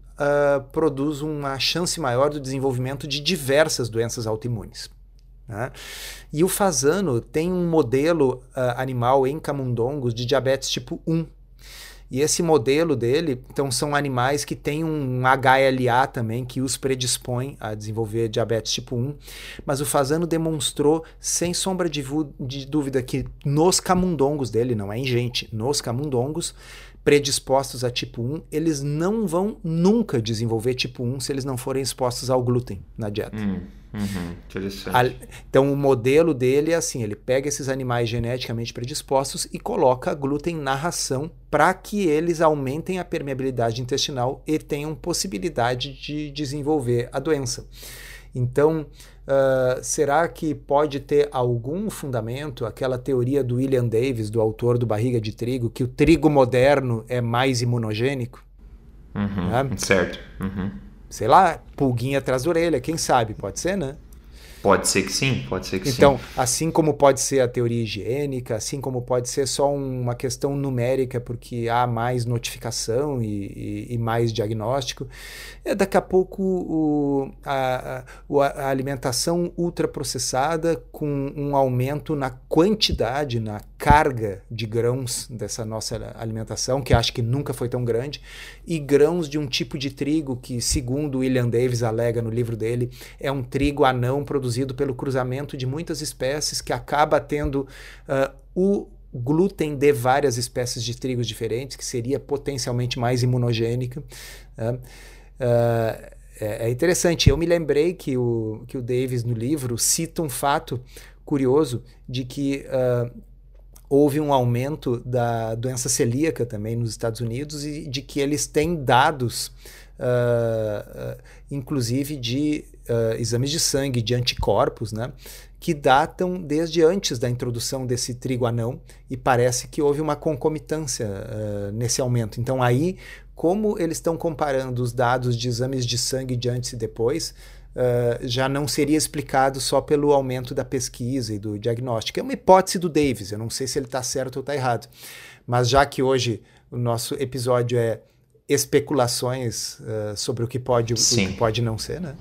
produz uma chance maior do desenvolvimento de diversas doenças autoimunes. Né? E o fazano tem um modelo uh, animal em camundongos de diabetes tipo 1. E esse modelo dele, então, são animais que têm um HLA também, que os predispõe a desenvolver diabetes tipo 1. Mas o Fazano demonstrou, sem sombra de, de dúvida, que nos camundongos dele, não é em gente, nos camundongos, predispostos a tipo 1, eles não vão nunca desenvolver tipo 1 se eles não forem expostos ao glúten na dieta. Hum. Uhum, interessante. então, o modelo dele é assim: ele pega esses animais geneticamente predispostos e coloca glúten na ração para que eles aumentem a permeabilidade intestinal e tenham possibilidade de desenvolver a doença. Então, uh, será que pode ter algum fundamento aquela teoria do William Davis, do autor do Barriga de Trigo, que o trigo moderno é mais imunogênico? Uhum, né? Certo. Uhum sei lá, pulguinha atrás da orelha, quem sabe, pode ser, né? Pode ser que sim, pode ser que então, sim. Então, assim como pode ser a teoria higiênica, assim como pode ser só uma questão numérica, porque há mais notificação e, e, e mais diagnóstico, é daqui a pouco o, a, a, a, alimentação ultraprocessada com um aumento na quantidade, na carga de grãos dessa nossa alimentação, que acho que nunca foi tão grande, e grãos de um tipo de trigo que, segundo William Davis alega no livro dele, é um trigo anão produzido pelo cruzamento de muitas espécies que acaba tendo uh, o glúten de várias espécies de trigos diferentes, que seria potencialmente mais imunogênica. Uh, é, interessante. Eu me lembrei que o, que o Davis, no livro, cita um fato curioso de que uh, houve um aumento da doença celíaca também nos Estados Unidos e de que eles têm dados, uh, uh, inclusive de uh, exames de sangue, de anticorpos, né, que datam desde antes da introdução desse trigo anão e parece que houve uma concomitância nesse aumento. Então aí, como eles estão comparando os dados de exames de sangue de antes e depois, uh, já não seria explicado só pelo aumento da pesquisa e do diagnóstico. É uma hipótese do Davis, eu não sei se ele está certo ou está errado. Mas já que hoje o nosso episódio é especulações uh, sobre o que pode e o que pode não ser, né?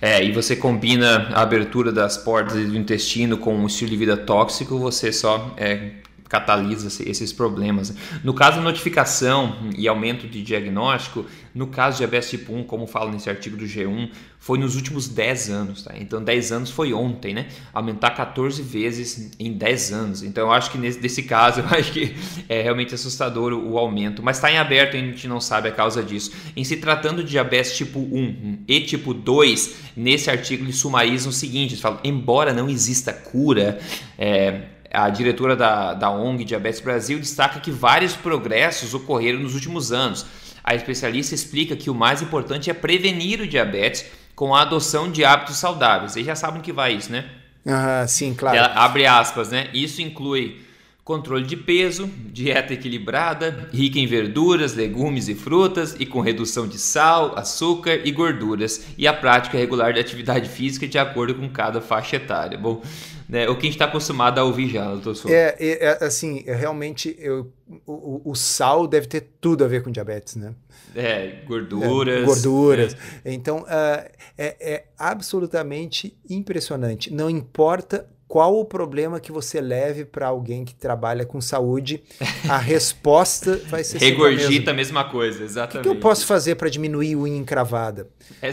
É, e você combina a abertura das portas do intestino com um estilo de vida tóxico, você só é, catalisa esses problemas. No caso da notificação e aumento de diagnóstico, no caso de diabetes tipo 1, como fala nesse artigo do G1, foi nos últimos 10 anos, tá? Então 10 anos foi ontem, né? Aumentar 14 vezes em 10 anos. Então eu acho que nesse, nesse caso, eu acho que é realmente assustador o, o aumento, mas está em aberto e a gente não sabe a causa disso. Em se tratando de diabetes tipo 1 e tipo 2, nesse artigo eles sumarizam o seguinte, eles falam, embora não exista cura, é, a diretora da, da ONG Diabetes Brasil destaca que vários progressos ocorreram nos últimos anos. A especialista explica que o mais importante é prevenir o diabetes com a adoção de hábitos saudáveis. Vocês já sabem que vai isso, né? Ah, sim, claro. Ela abre aspas, né? Isso inclui controle de peso, dieta equilibrada, rica em verduras, legumes e frutas e com redução de sal, açúcar e gorduras, e a prática regular de atividade física de acordo com cada faixa etária. Bom, né, o que a gente está acostumado a ouvir já, doutor Souza. É, é, é, assim, é, realmente eu, o, o, sal deve ter tudo a ver com diabetes, né? É, gorduras. É, gorduras. Então, uh, é, é absolutamente impressionante. Não importa qual o problema que você leve para alguém que trabalha com saúde, a resposta vai ser Regurgita a mesma coisa, exatamente. O que, que eu posso fazer para diminuir unha encravada? É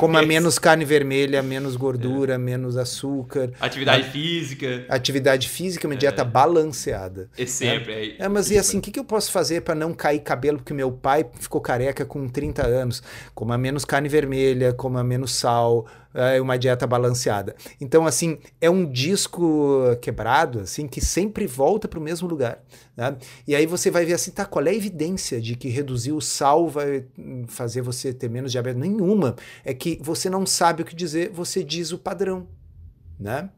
Coma, menos carne vermelha, menos gordura, é. menos açúcar. Atividade a, física. Atividade física, uma dieta é. balanceada. É sempre. É, é mas e assim, o que, que eu posso fazer para não cair cabelo? Porque meu pai ficou careca com 30 anos. Coma menos carne vermelha, coma menos sal, é uma dieta balanceada. Então, assim, é um disco quebrado, assim, que sempre volta para o mesmo lugar. Né? E aí você vai ver assim, tá, qual é a evidência de que reduzir o sal vai fazer você ter menos diabetes? Nenhuma. É que você não sabe o que dizer, você diz o padrão, né?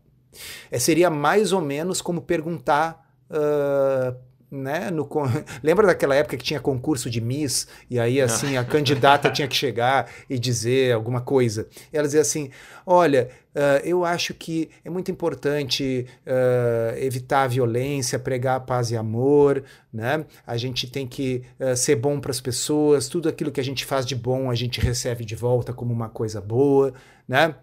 É, seria mais ou menos como perguntar uh, né, no, lembra daquela época que tinha concurso de Miss e aí assim a candidata tinha que chegar e dizer alguma coisa. E ela dizia assim: olha, uh, eu acho que é muito importante uh, evitar a violência, pregar a paz e amor, né? A gente tem que uh, ser bom para as pessoas, tudo aquilo que a gente faz de bom a gente recebe de volta como uma coisa boa, né?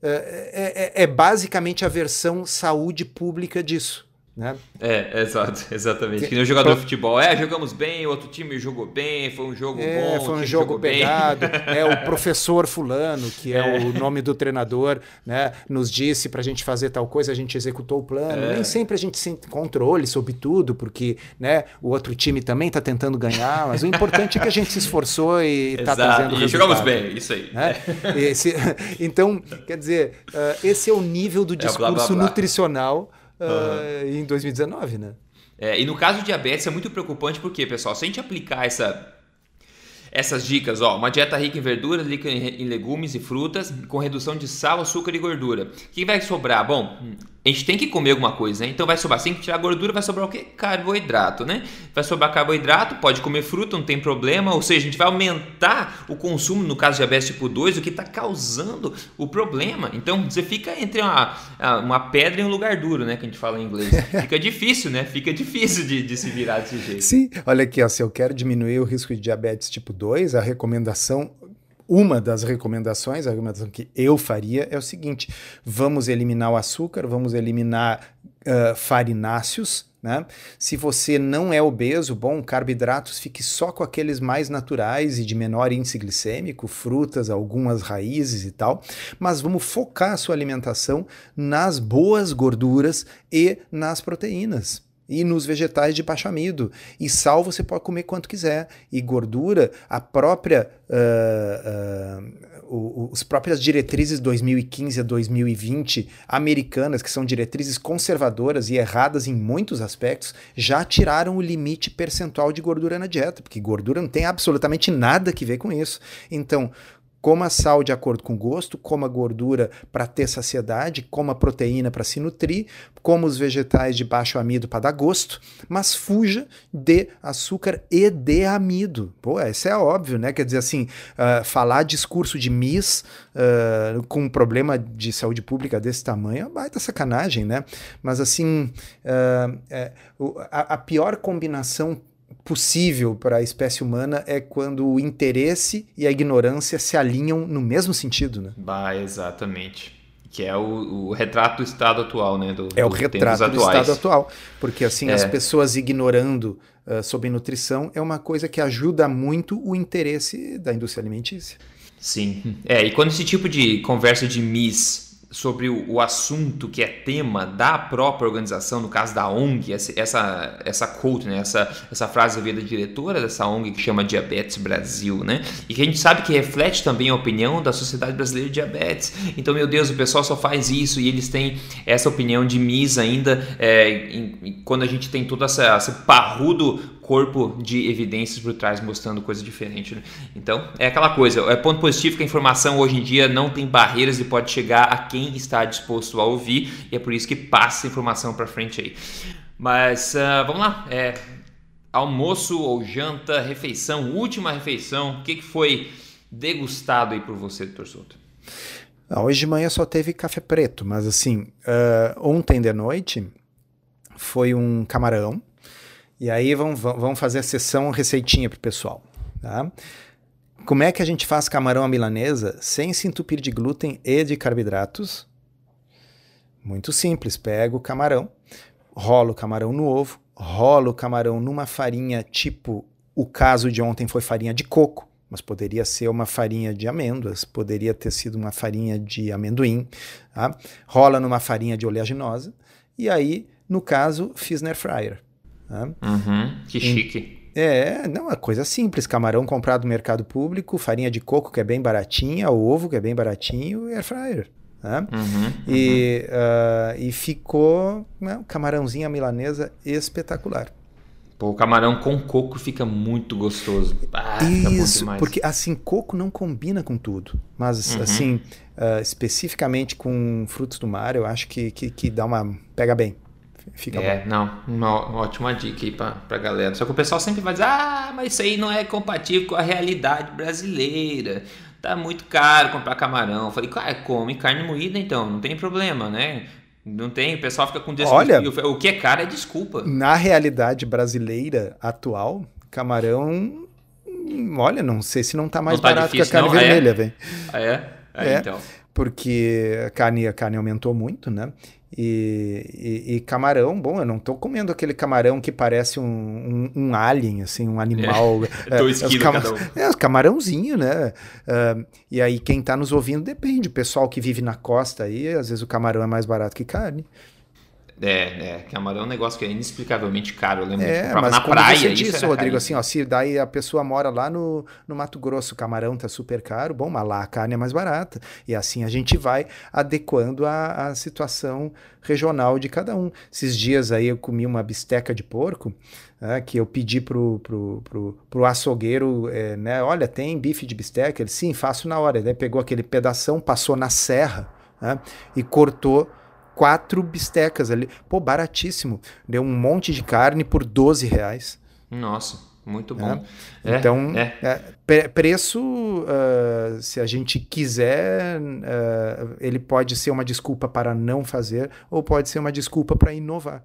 É, é, é basicamente a versão saúde pública disso. Né? É, exato, exatamente. Que, nem o jogador de futebol. É, jogamos bem, o outro time jogou bem, foi um jogo é, bom. Foi um jogo pegado. é, o professor fulano, que é, é, o nome do treinador, né, nos disse para a gente fazer tal coisa, a gente executou o plano. É. Nem sempre a gente tem controle sobre tudo, porque né, o outro time também está tentando ganhar, mas o importante é que a gente se esforçou e está trazendo e resultado. jogamos bem, isso aí. Né? Esse, então, quer dizer, uh, esse é o nível do discurso blá, blá, blá. nutricional uh, em 2019, né? É, e no caso do diabetes é muito preocupante porque, pessoal, se a gente aplicar essa, essas dicas, ó, uma dieta rica em verduras, rica em legumes e frutas, com redução de sal, açúcar e gordura. O que vai sobrar? Bom, a gente tem que comer alguma coisa, né? Então vai sobrar, sem que tirar gordura, vai sobrar o quê? Carboidrato, né? Vai sobrar carboidrato, pode comer fruta, não tem problema, ou seja, a gente vai aumentar o consumo, no caso de diabetes tipo 2, o que está causando o problema. Então você fica entre uma, uma pedra e um lugar duro, né? Que a gente fala em inglês. Fica difícil, né? Fica difícil de, de se virar desse jeito. Sim, olha aqui, ó, se eu quero diminuir o risco de diabetes tipo 2, a recomendação uma das recomendações, a recomendação que eu faria é o seguinte: vamos eliminar o açúcar, vamos eliminar uh, farináceos. Né? Se você não é obeso, bom, carboidratos fique só com aqueles mais naturais e de menor índice glicêmico, frutas, algumas raízes e tal, mas vamos focar a sua alimentação nas boas gorduras e nas proteínas e nos vegetais de baixo amido. E sal você pode comer quanto quiser. E gordura, a própria, uh, uh, os próprias diretrizes 2015 a 2020 americanas, que são diretrizes conservadoras e erradas em muitos aspectos, já tiraram o limite percentual de gordura na dieta, porque gordura não tem absolutamente nada que ver com isso. Então, Coma sal de acordo com o gosto, coma gordura para ter saciedade, coma proteína para se nutrir, coma os vegetais de baixo amido para dar gosto, mas fuja de açúcar e de amido. Pô, isso é óbvio, né? Quer dizer assim, uh, falar discurso de Miss uh, com um problema de saúde pública desse tamanho é baita sacanagem, né? Mas assim, uh, é, a, a pior combinação possível para a espécie humana é quando o interesse e a ignorância se alinham no mesmo sentido, né? Bah, exatamente. Que é o, o retrato do estado atual, né? Do, é o retrato do estado atual. Porque assim, é. as pessoas ignorando uh, sobre nutrição é uma coisa que ajuda muito o interesse da indústria alimentícia. Sim. É, e quando esse tipo de conversa de Miss sobre o, o, assunto que é tema da própria organização, no caso da ONG, essa, essa, quote, né? essa, essa frase veio da diretora dessa ONG que chama Diabetes Brasil, né? E que a gente sabe que reflete também a opinião da Sociedade Brasileira de Diabetes. Então, meu Deus, o pessoal só faz isso e eles têm essa opinião de MIS ainda, é, em, quando a gente tem todo essa, esse parrudo corpo de evidências por trás mostrando coisa diferente. Né? Então, é aquela coisa, é ponto positivo que a informação hoje em dia não tem barreiras e pode chegar a quem está disposto a ouvir, e é por isso que passa a informação para frente aí. Mas uh, vamos lá, é, almoço ou janta, refeição, última refeição, o que, que foi degustado aí por você, doutor Souto? Ah, hoje de manhã só teve café preto, mas assim, uh, ontem de noite foi um camarão. E aí vamos, vamos fazer a sessão receitinha pro pessoal. Tá? Como é que a gente faz camarão à milanesa sem se entupir de glúten e de carboidratos? Muito simples, pega o camarão, rola o camarão no ovo, rola o camarão numa farinha tipo o caso de ontem foi farinha de coco, mas poderia ser uma farinha de amêndoas, poderia ter sido uma farinha de amendoim, tá? rola numa farinha de oleaginosa e aí no caso, fiz na air fryer. Né? Uhum, que chique. É, não, é coisa simples. Camarão comprado no mercado público, farinha de coco que é bem baratinha, ovo que é bem baratinho e air fryer. Né? Uhum, e, uhum. Uh, e ficou né, camarãozinha milanesa espetacular. Pô, o camarão com coco fica muito gostoso. Ah, Isso, porque assim, coco não combina com tudo. Mas uhum. assim, uh, especificamente com frutos do mar, eu acho que, que, que dá uma. pega bem. Fica é, bom. não, uma ótima dica aí pra, pra galera. Só que o pessoal sempre vai dizer, ah, mas isso aí não é compatível com a realidade brasileira. Tá muito caro comprar camarão. Eu falei, cara, come carne moída então, não tem problema, né? Não tem, o pessoal fica com desculpa. Olha, o que é caro é desculpa. Na realidade brasileira atual, camarão, olha, não sei se não tá mais não tá barato difícil, que a carne não? vermelha, é? velho. É? é? é, então. Porque a carne, a carne aumentou muito, né? E, e, e, camarão, bom, eu não tô comendo aquele camarão que parece um, um, um alien, assim, um animal. É, é, os cama um. é, camarãozinho, né? Uh, e aí, quem tá nos ouvindo depende. O pessoal que vive na costa aí, às vezes o camarão é mais barato que carne. É, é, camarão é um negócio que é inexplicavelmente caro. Eu lembro é, mas na praia. Você disse, Rodrigo, assim, ó, se daí a pessoa mora lá no, no Mato Grosso, o camarão tá super caro, bom, mas lá a carne é mais barata. E assim a gente vai adequando a, a situação regional de cada um. Esses dias aí eu comi uma bisteca de porco. É, que eu pedi pro, pro, pro, pro açougueiro, é, né? Olha, tem bife de bisteca? Ele, sim, faço na hora. Ele pegou aquele pedação, passou na serra né? e cortou quatro bistecas ali. Pô, baratíssimo. Deu um monte de carne por 12 reais. Nossa, muito bom. É. É, então, é. preço, uh, se a gente quiser, uh, ele pode ser uma desculpa para não fazer ou pode ser uma desculpa para inovar.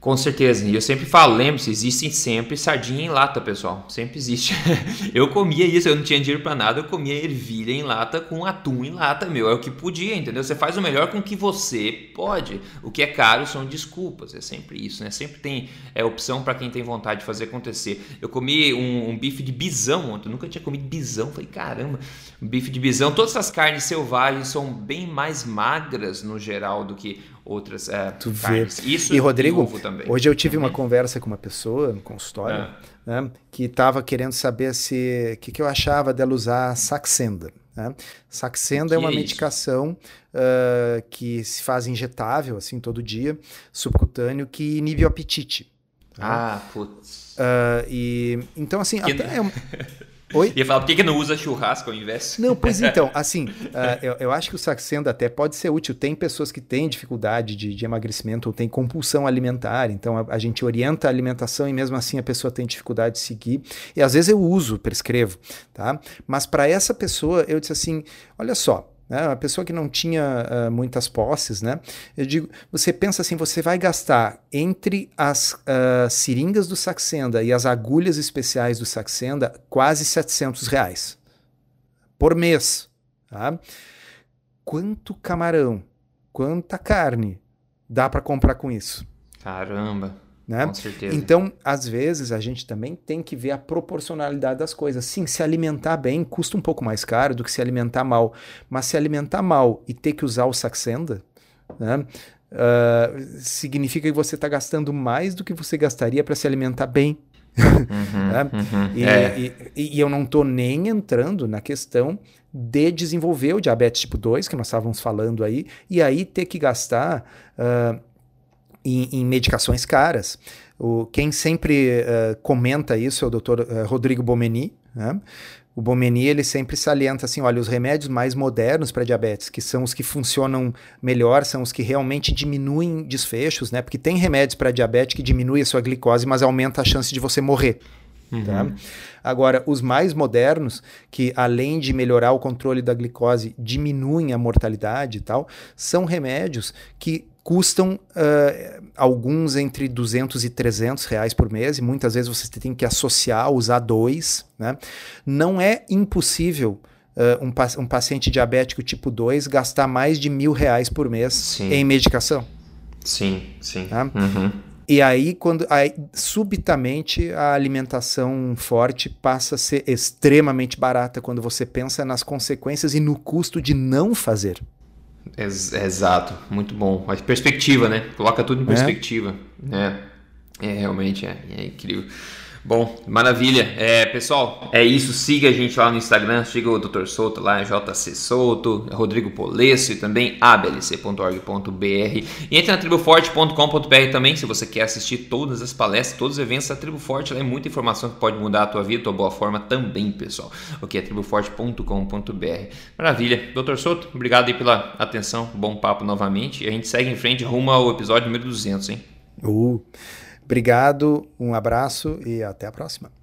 Com certeza. E eu sempre falo, lembre-se, existem sempre sardinha em lata, pessoal. Sempre existe. eu comia isso, eu não tinha dinheiro para nada, eu comia ervilha em lata com atum em lata, meu. É o que podia, entendeu? Você faz o melhor com o que você pode. O que é caro são desculpas, é sempre isso, né? Sempre tem é, opção para quem tem vontade de fazer acontecer. Eu comi um, um bife de bisão ontem, eu nunca tinha comido bisão. Falei, caramba, bife de bisão. Todas essas carnes selvagens são bem mais magras no geral do que outras é, tu carnes. Vê. Isso e Rodrigo, hoje eu tive uma conversa com uma pessoa no consultório é. né, que estava querendo saber se o que, que eu achava dela usar Saxenda. Né? Saxenda é uma é medicação uh, que se faz injetável assim todo dia, subcutâneo, que inibe o apetite. Né? Ah, putz. Uh, e então assim, que... até é uma... Oi? Ia falar, por que, que não usa churrasco ao invés? Não, pois então, assim, uh, eu, eu, acho que o Saxenda até pode ser útil. Tem pessoas que têm dificuldade de, de emagrecimento ou têm compulsão alimentar, então a, a, gente orienta a alimentação e mesmo assim a pessoa tem dificuldade de seguir. E às vezes eu uso, prescrevo, tá? Mas para essa pessoa eu disse assim, olha só, né? Uma pessoa que não tinha uh, muitas posses, né? Eu digo, você pensa assim, você vai gastar entre as uh, seringas do Saxenda e as agulhas especiais do Saxenda quase 700 reais por mês, tá? Quanto camarão, quanta carne dá para comprar com isso? Caramba! Né? Com certeza. Então, às vezes, a gente também tem que ver a proporcionalidade das coisas. Sim, se alimentar bem custa um pouco mais caro do que se alimentar mal. Mas se alimentar mal e ter que usar o Saxenda, né? Uh, significa que você está gastando mais do que você gastaria para se alimentar bem. Uhum, né? uhum, e, é. e, e, eu não estou nem entrando na questão de desenvolver o diabetes tipo 2, que nós estávamos falando aí, e aí ter que gastar uh, em, em medicações caras. O, quem sempre uh, comenta isso é o Dr. Uh, Rodrigo Bomeni, né? O Bomeni ele sempre salienta assim, olha, os remédios mais modernos para diabetes, que são os que funcionam melhor, são os que realmente diminuem desfechos, né? Porque tem remédios para diabetes que diminuem a sua glicose, mas aumenta a chance de você morrer. Uhum. Tá? Agora, os mais modernos, que além de melhorar o controle da glicose, diminuem a mortalidade e tal, são remédios que custam uh, alguns entre 200 e 300 reais por mês, e muitas vezes você tem que associar, usar dois. Né? Não é impossível uh, um, um, paciente diabético tipo 2 gastar mais de mil reais por mês sim. em medicação. Sim, sim. Tá? Uhum. E aí, quando aí, subitamente a alimentação forte passa a ser extremamente barata quando você pensa nas consequências e no custo de não fazer. Exato, muito bom. A perspectiva, né? Coloca tudo em é. perspectiva. É, é realmente é, é incrível. Bom, maravilha. É, pessoal, é isso. Siga a gente lá no Instagram. Siga o Dr. Souto lá, JC Souto, Rodrigo Polesso e também ablc.org.br. E entre na triboforte.com.br também, se você quer assistir todas as palestras, todos os eventos da Tribo Forte. Lá é muita informação que pode mudar a tua vida, a tua boa forma também, pessoal. O que é triboforte.com.br. Maravilha. Dr. Souto, obrigado aí pela atenção. Bom papo novamente. E a gente segue em frente rumo ao episódio número 200, hein? Uh. Obrigado, um abraço e até a próxima.